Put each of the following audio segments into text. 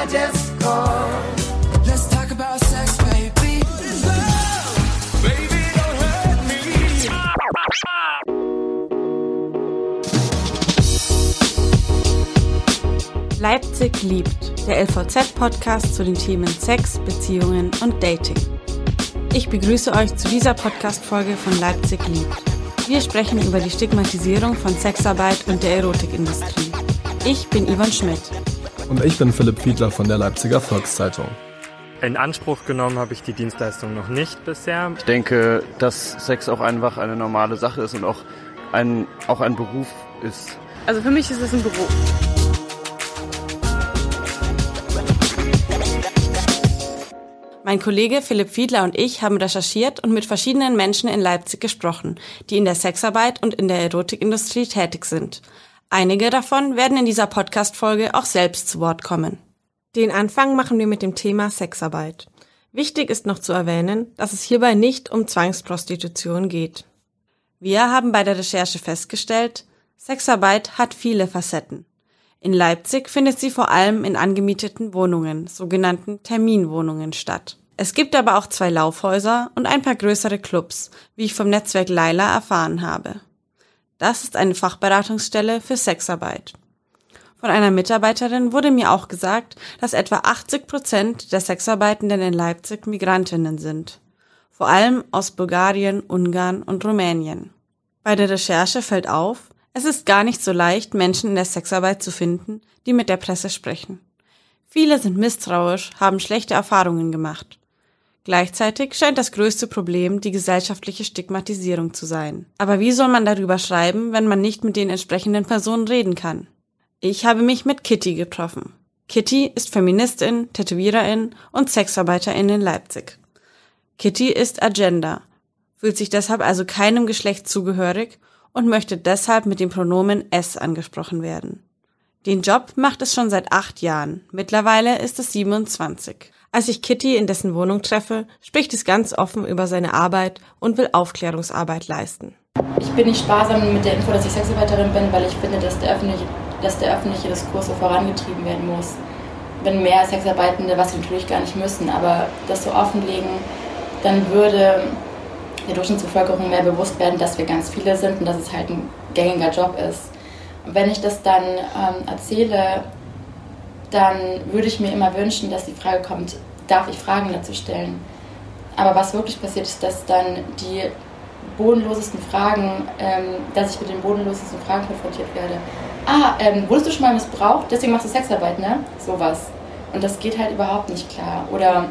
I just called. Let's talk about sex, baby. Baby, don't hurt me. Leipzig liebt, der LVZ-Podcast zu den Themen Sex, Beziehungen und Dating. Ich begrüße euch zu dieser Podcast-Folge von Leipzig liebt. Wir sprechen über die Stigmatisierung von Sexarbeit und der Erotikindustrie. Ich bin Yvonne Schmidt. Und ich bin Philipp Fiedler von der Leipziger Volkszeitung. In Anspruch genommen habe ich die Dienstleistung noch nicht bisher. Ich denke, dass Sex auch einfach eine normale Sache ist und auch ein, auch ein Beruf ist. Also für mich ist es ein Beruf. Mein Kollege Philipp Fiedler und ich haben recherchiert und mit verschiedenen Menschen in Leipzig gesprochen, die in der Sexarbeit und in der Erotikindustrie tätig sind. Einige davon werden in dieser Podcast-Folge auch selbst zu Wort kommen. Den Anfang machen wir mit dem Thema Sexarbeit. Wichtig ist noch zu erwähnen, dass es hierbei nicht um Zwangsprostitution geht. Wir haben bei der Recherche festgestellt, Sexarbeit hat viele Facetten. In Leipzig findet sie vor allem in angemieteten Wohnungen, sogenannten Terminwohnungen statt. Es gibt aber auch zwei Laufhäuser und ein paar größere Clubs, wie ich vom Netzwerk Laila erfahren habe. Das ist eine Fachberatungsstelle für Sexarbeit. Von einer Mitarbeiterin wurde mir auch gesagt, dass etwa 80 Prozent der Sexarbeitenden in Leipzig Migrantinnen sind. Vor allem aus Bulgarien, Ungarn und Rumänien. Bei der Recherche fällt auf, es ist gar nicht so leicht, Menschen in der Sexarbeit zu finden, die mit der Presse sprechen. Viele sind misstrauisch, haben schlechte Erfahrungen gemacht. Gleichzeitig scheint das größte Problem die gesellschaftliche Stigmatisierung zu sein. Aber wie soll man darüber schreiben, wenn man nicht mit den entsprechenden Personen reden kann? Ich habe mich mit Kitty getroffen. Kitty ist Feministin, Tätowiererin und Sexarbeiterin in Leipzig. Kitty ist Agenda, fühlt sich deshalb also keinem Geschlecht zugehörig und möchte deshalb mit dem Pronomen S angesprochen werden. Den Job macht es schon seit acht Jahren. Mittlerweile ist es 27. Als ich Kitty in dessen Wohnung treffe, spricht es ganz offen über seine Arbeit und will Aufklärungsarbeit leisten. Ich bin nicht sparsam mit der Info, dass ich Sexarbeiterin bin, weil ich finde, dass der öffentliche, dass der öffentliche Diskurs so vorangetrieben werden muss. Wenn mehr Sexarbeitende, was sie natürlich gar nicht müssen, aber das so offenlegen, dann würde der Durchschnittsbevölkerung mehr bewusst werden, dass wir ganz viele sind und dass es halt ein gängiger Job ist. Und wenn ich das dann ähm, erzähle, dann würde ich mir immer wünschen, dass die Frage kommt, darf ich Fragen dazu stellen? Aber was wirklich passiert ist, dass dann die bodenlosesten Fragen, ähm, dass ich mit den bodenlosesten Fragen konfrontiert werde. Ah, ähm, wurdest du schon mal missbraucht? Deswegen machst du Sexarbeit, ne? Sowas. Und das geht halt überhaupt nicht klar. Oder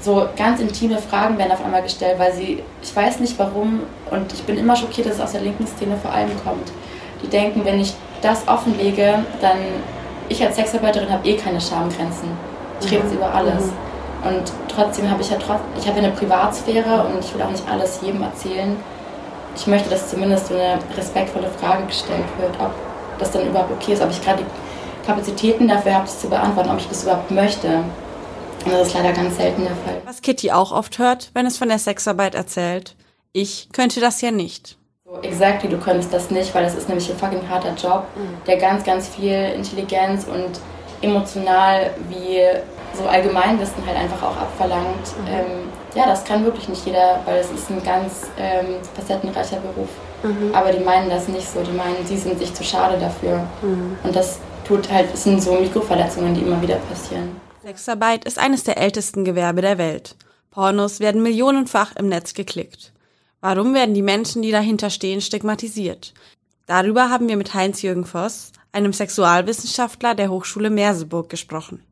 so ganz intime Fragen werden auf einmal gestellt, weil sie, ich weiß nicht warum, und ich bin immer schockiert, dass es aus der linken Szene vor allem kommt. Die denken, wenn ich das offenlege, dann ich als Sexarbeiterin habe eh keine Schamgrenzen. Ich rede jetzt über alles. Mhm. Und trotzdem habe ich ja trotz, ich habe eine Privatsphäre und ich will auch nicht alles jedem erzählen. Ich möchte, dass zumindest so eine respektvolle Frage gestellt wird, ob das dann überhaupt okay ist, ob ich gerade die Kapazitäten dafür habe, das zu beantworten, ob ich das überhaupt möchte. Und das ist leider ganz selten der Fall. Was Kitty auch oft hört, wenn es von der Sexarbeit erzählt. Ich könnte das ja nicht. Exactly, du könntest das nicht, weil das ist nämlich ein fucking harter Job, der ganz, ganz viel Intelligenz und emotional wie so Allgemeinwissen halt einfach auch abverlangt. Ähm, ja, das kann wirklich nicht jeder, weil es ist ein ganz ähm, facettenreicher Beruf. Aber die meinen das nicht so, die meinen, sie sind sich zu schade dafür. Und das tut halt, es sind so Mikroverletzungen, die immer wieder passieren. Sexarbeit ist eines der ältesten Gewerbe der Welt. Pornos werden millionenfach im Netz geklickt. Warum werden die Menschen, die dahinter stehen, stigmatisiert? Darüber haben wir mit Heinz-Jürgen Voss, einem Sexualwissenschaftler der Hochschule Merseburg, gesprochen.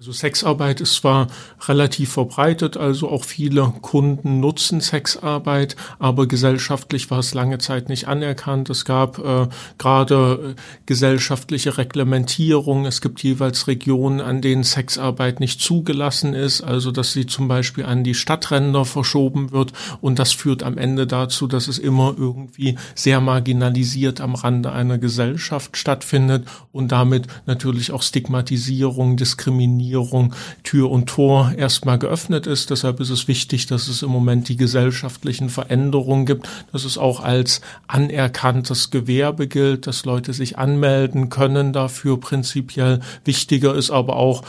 Also Sexarbeit ist zwar relativ verbreitet, also auch viele Kunden nutzen Sexarbeit, aber gesellschaftlich war es lange Zeit nicht anerkannt. Es gab äh, gerade äh, gesellschaftliche Reglementierung. Es gibt jeweils Regionen, an denen Sexarbeit nicht zugelassen ist, also dass sie zum Beispiel an die Stadtränder verschoben wird und das führt am Ende dazu, dass es immer irgendwie sehr marginalisiert am Rande einer Gesellschaft stattfindet und damit natürlich auch Stigmatisierung, Diskriminierung Diskriminierung Tür und Tor erstmal geöffnet ist. Deshalb ist es wichtig, dass es im Moment die gesellschaftlichen Veränderungen gibt, dass es auch als anerkanntes Gewerbe gilt, dass Leute sich anmelden können dafür prinzipiell. Wichtiger ist aber auch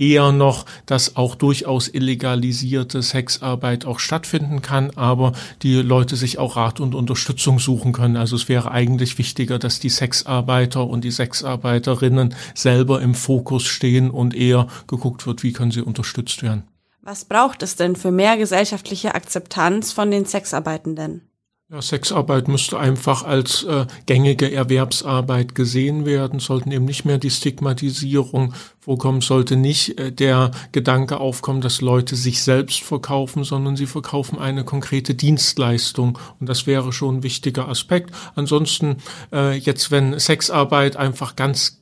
eher noch, dass auch durchaus illegalisierte Sexarbeit auch stattfinden kann, aber die Leute sich auch Rat und Unterstützung suchen können. Also es wäre eigentlich wichtiger, dass die Sexarbeiter und die Sexarbeiterinnen selber im Fokus stehen und eher geguckt wird, wie können sie unterstützt werden. Was braucht es denn für mehr gesellschaftliche Akzeptanz von den Sexarbeitenden? Ja, Sexarbeit müsste einfach als äh, gängige Erwerbsarbeit gesehen werden, sollten eben nicht mehr die Stigmatisierung vorkommen, sollte nicht äh, der Gedanke aufkommen, dass Leute sich selbst verkaufen, sondern sie verkaufen eine konkrete Dienstleistung. Und das wäre schon ein wichtiger Aspekt. Ansonsten, äh, jetzt wenn Sexarbeit einfach ganz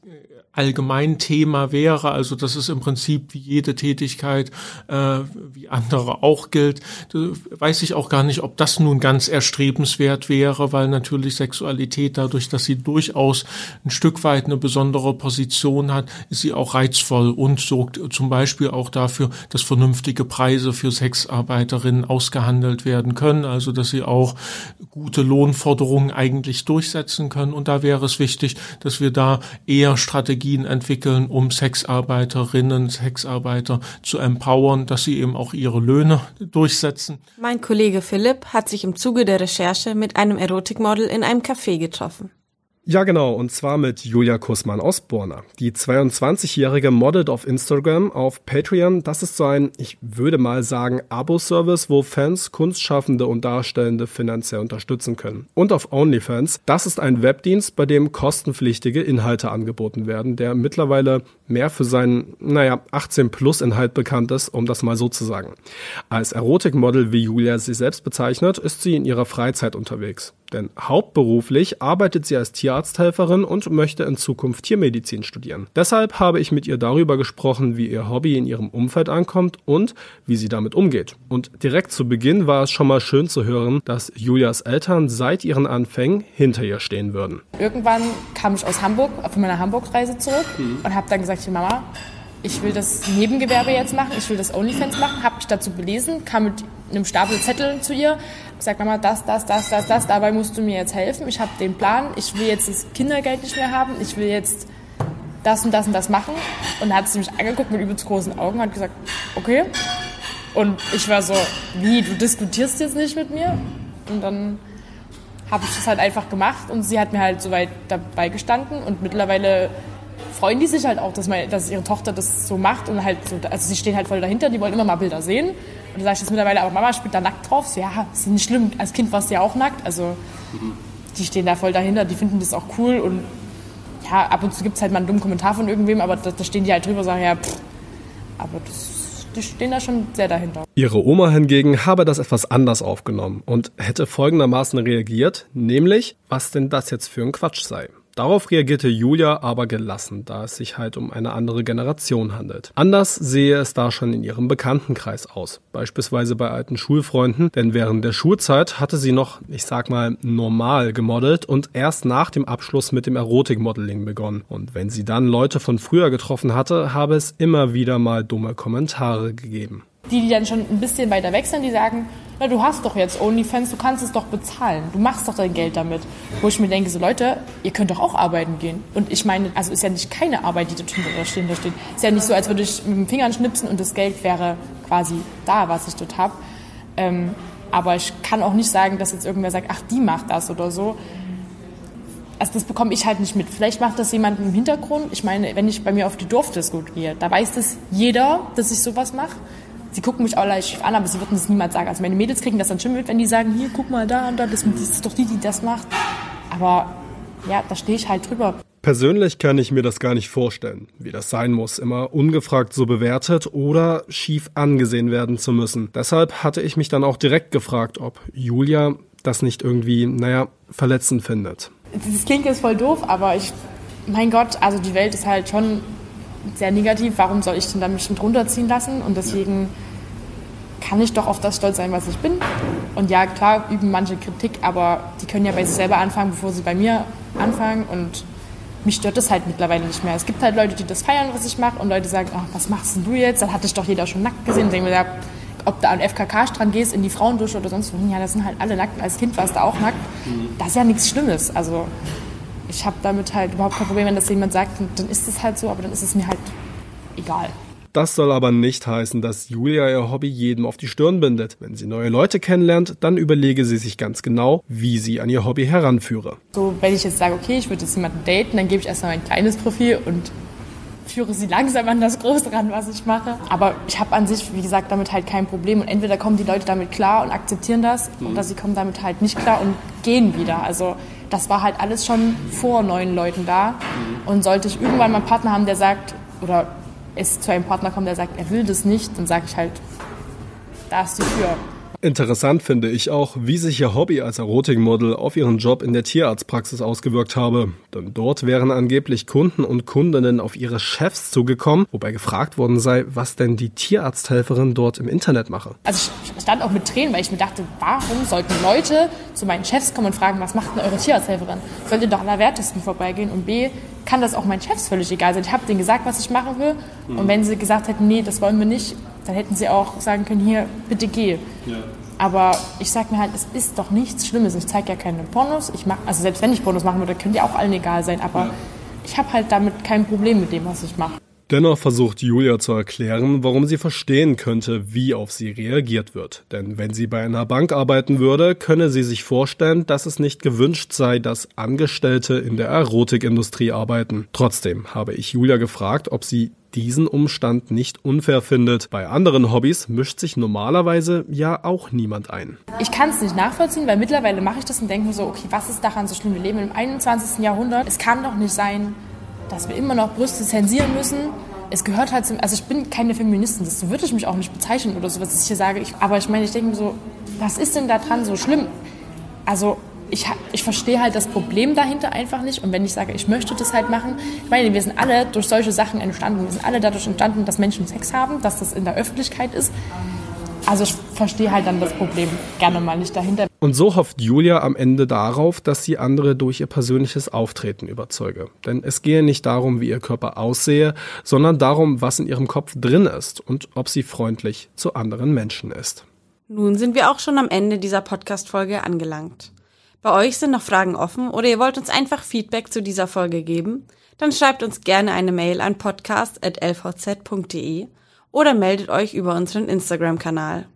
Allgemeinthema wäre, also dass es im Prinzip wie jede Tätigkeit äh, wie andere auch gilt, weiß ich auch gar nicht, ob das nun ganz erstrebenswert wäre, weil natürlich Sexualität dadurch, dass sie durchaus ein Stück weit eine besondere Position hat, ist sie auch reizvoll und sorgt zum Beispiel auch dafür, dass vernünftige Preise für Sexarbeiterinnen ausgehandelt werden können, also dass sie auch gute Lohnforderungen eigentlich durchsetzen können. Und da wäre es wichtig, dass wir da eher Strategien Strategien entwickeln, um Sexarbeiterinnen, Sexarbeiter zu empowern, dass sie eben auch ihre Löhne durchsetzen. Mein Kollege Philipp hat sich im Zuge der Recherche mit einem Erotikmodel in einem Café getroffen. Ja, genau, und zwar mit Julia Kussmann aus Borna. Die 22-Jährige modelt auf Instagram, auf Patreon. Das ist so ein, ich würde mal sagen, Abo-Service, wo Fans Kunstschaffende und Darstellende finanziell unterstützen können. Und auf OnlyFans, das ist ein Webdienst, bei dem kostenpflichtige Inhalte angeboten werden, der mittlerweile mehr für seinen, naja, 18-Plus-Inhalt bekannt ist, um das mal so zu sagen. Als Erotikmodel, wie Julia sie selbst bezeichnet, ist sie in ihrer Freizeit unterwegs. Denn hauptberuflich arbeitet sie als Tierarzthelferin und möchte in Zukunft Tiermedizin studieren. Deshalb habe ich mit ihr darüber gesprochen, wie ihr Hobby in ihrem Umfeld ankommt und wie sie damit umgeht. Und direkt zu Beginn war es schon mal schön zu hören, dass Julias Eltern seit ihren Anfängen hinter ihr stehen würden. Irgendwann kam ich aus Hamburg, von meiner Hamburg-Reise zurück mhm. und habe dann gesagt, Mama, ich will das Nebengewerbe jetzt machen, ich will das OnlyFans machen, habe mich dazu belesen, kam mit einem Stapel Zettel zu ihr, gesagt, Mama, das, das, das, das, das, dabei musst du mir jetzt helfen, ich habe den Plan, ich will jetzt das Kindergeld nicht mehr haben, ich will jetzt das und das und das machen. Und dann hat sie mich angeguckt mit übelst großen Augen und hat gesagt, okay. Und ich war so, wie, du diskutierst jetzt nicht mit mir? Und dann habe ich das halt einfach gemacht und sie hat mir halt soweit dabei gestanden und mittlerweile freuen die sich halt auch, dass, meine, dass ihre Tochter das so macht und halt so, also sie stehen halt voll dahinter, die wollen immer mal Bilder sehen. Und da sage ich jetzt mittlerweile, aber Mama spielt da nackt drauf. So, ja, ist nicht schlimm, als Kind warst du ja auch nackt. Also die stehen da voll dahinter, die finden das auch cool und ja, ab und zu gibt es halt mal einen dummen Kommentar von irgendwem, aber da, da stehen die halt drüber und sagen, ja, pff, aber das, die stehen da schon sehr dahinter. Ihre Oma hingegen habe das etwas anders aufgenommen und hätte folgendermaßen reagiert, nämlich, was denn das jetzt für ein Quatsch sei. Darauf reagierte Julia aber gelassen, da es sich halt um eine andere Generation handelt. Anders sehe es da schon in ihrem Bekanntenkreis aus, beispielsweise bei alten Schulfreunden, denn während der Schulzeit hatte sie noch, ich sag mal, normal gemodelt und erst nach dem Abschluss mit dem Erotikmodeling begonnen. Und wenn sie dann Leute von früher getroffen hatte, habe es immer wieder mal dumme Kommentare gegeben. Die, die dann schon ein bisschen weiter weg sind, die sagen, na, du hast doch jetzt OnlyFans, du kannst es doch bezahlen, du machst doch dein Geld damit. Wo ich mir denke, so Leute, ihr könnt doch auch arbeiten gehen. Und ich meine, also ist ja nicht keine Arbeit, die da stehen, da steht. Ist ja nicht so, als würde ich mit dem Finger schnipsen und das Geld wäre quasi da, was ich dort habe. Ähm, aber ich kann auch nicht sagen, dass jetzt irgendwer sagt, ach, die macht das oder so. Also das bekomme ich halt nicht mit. Vielleicht macht das jemand im Hintergrund. Ich meine, wenn ich bei mir auf die Dorfdisco gehe, da weiß das jeder, dass ich sowas mache sie gucken mich auch leicht schief an, aber sie würden es niemals sagen. Also meine Mädels kriegen das dann schon mit, wenn die sagen, hier, guck mal da und da, das, das ist doch die, die das macht. Aber ja, da stehe ich halt drüber. Persönlich kann ich mir das gar nicht vorstellen, wie das sein muss, immer ungefragt so bewertet oder schief angesehen werden zu müssen. Deshalb hatte ich mich dann auch direkt gefragt, ob Julia das nicht irgendwie, naja, verletzend findet. Das klingt jetzt voll doof, aber ich, mein Gott, also die Welt ist halt schon sehr negativ. Warum soll ich denn da mich drunter ziehen lassen? Und deswegen kann ich doch auf das stolz sein, was ich bin. Und ja, klar üben manche Kritik, aber die können ja bei sich selber anfangen, bevor sie bei mir anfangen. Und mich stört das halt mittlerweile nicht mehr. Es gibt halt Leute, die das feiern, was ich mache und Leute sagen, ach, was machst denn du jetzt? Dann hatte ich doch jeder schon nackt gesehen. Denke mir, ja, ob du an FKK-Strand gehst, in die Frauendusche oder sonst wohin, ja, das sind halt alle nackt. Als Kind warst du auch nackt. Das ist ja nichts Schlimmes. Also ich habe damit halt überhaupt kein Problem, wenn das jemand sagt, dann ist es halt so, aber dann ist es mir halt egal. Das soll aber nicht heißen, dass Julia ihr Hobby jedem auf die Stirn bindet. Wenn sie neue Leute kennenlernt, dann überlege sie sich ganz genau, wie sie an ihr Hobby heranführe. So, wenn ich jetzt sage, okay, ich würde jetzt jemanden daten, dann gebe ich erstmal mein kleines Profil und führe sie langsam an das Große ran, was ich mache. Aber ich habe an sich, wie gesagt, damit halt kein Problem. Und entweder kommen die Leute damit klar und akzeptieren das, oder sie kommen damit halt nicht klar und gehen wieder. Also das war halt alles schon vor neuen Leuten da. Und sollte ich irgendwann mal einen Partner haben, der sagt, oder es zu einem Partner kommt, der sagt, er will das nicht, dann sage ich halt, da ist die Tür. Interessant finde ich auch, wie sich ihr Hobby als Erotikmodel auf ihren Job in der Tierarztpraxis ausgewirkt habe. Denn dort wären angeblich Kunden und Kundinnen auf ihre Chefs zugekommen, wobei gefragt worden sei, was denn die Tierarzthelferin dort im Internet mache. Also ich stand auch mit Tränen, weil ich mir dachte, warum sollten Leute zu meinen Chefs kommen und fragen, was macht denn eure Tierarzthelferin? Sollte doch allerwertesten vorbeigehen und B, kann das auch meinen Chefs völlig egal sein. Ich habe denen gesagt, was ich machen will und wenn sie gesagt hätten, nee, das wollen wir nicht, dann hätten sie auch sagen können, hier, bitte geh. Aber ich sag mir halt, es ist doch nichts Schlimmes. Ich zeige ja keine Pornos. Ich mach, also selbst wenn ich Pornos machen würde, können die auch allen egal sein. Aber ich habe halt damit kein Problem mit dem, was ich mache. Dennoch versucht Julia zu erklären, warum sie verstehen könnte, wie auf sie reagiert wird. Denn wenn sie bei einer Bank arbeiten würde, könne sie sich vorstellen, dass es nicht gewünscht sei, dass Angestellte in der Erotikindustrie arbeiten. Trotzdem habe ich Julia gefragt, ob sie diesen Umstand nicht unfair findet. Bei anderen Hobbys mischt sich normalerweise ja auch niemand ein. Ich kann es nicht nachvollziehen, weil mittlerweile mache ich das und denke mir so, okay, was ist daran so schlimm? Wir leben im 21. Jahrhundert. Es kann doch nicht sein, dass wir immer noch Brüste zensieren müssen. Es gehört halt zum, also ich bin keine Feministin, das würde ich mich auch nicht bezeichnen oder so, was ich hier sage. Ich, aber ich meine, ich denke mir so, was ist denn da dran so schlimm? Also ich, ich verstehe halt das Problem dahinter einfach nicht. Und wenn ich sage, ich möchte das halt machen, ich meine, wir sind alle durch solche Sachen entstanden. Wir sind alle dadurch entstanden, dass Menschen Sex haben, dass das in der Öffentlichkeit ist. Also ich verstehe halt dann das Problem gerne mal nicht dahinter. Und so hofft Julia am Ende darauf, dass sie andere durch ihr persönliches Auftreten überzeuge. Denn es gehe nicht darum, wie ihr Körper aussehe, sondern darum, was in ihrem Kopf drin ist und ob sie freundlich zu anderen Menschen ist. Nun sind wir auch schon am Ende dieser Podcast-Folge angelangt. Bei euch sind noch Fragen offen oder ihr wollt uns einfach Feedback zu dieser Folge geben? Dann schreibt uns gerne eine Mail an podcast.lvz.de oder meldet euch über unseren Instagram-Kanal.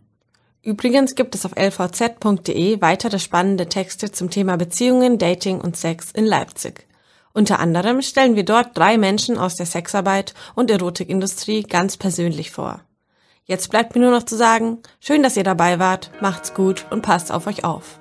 Übrigens gibt es auf lvz.de weitere spannende Texte zum Thema Beziehungen, Dating und Sex in Leipzig. Unter anderem stellen wir dort drei Menschen aus der Sexarbeit und Erotikindustrie ganz persönlich vor. Jetzt bleibt mir nur noch zu sagen, schön, dass ihr dabei wart, macht's gut und passt auf euch auf.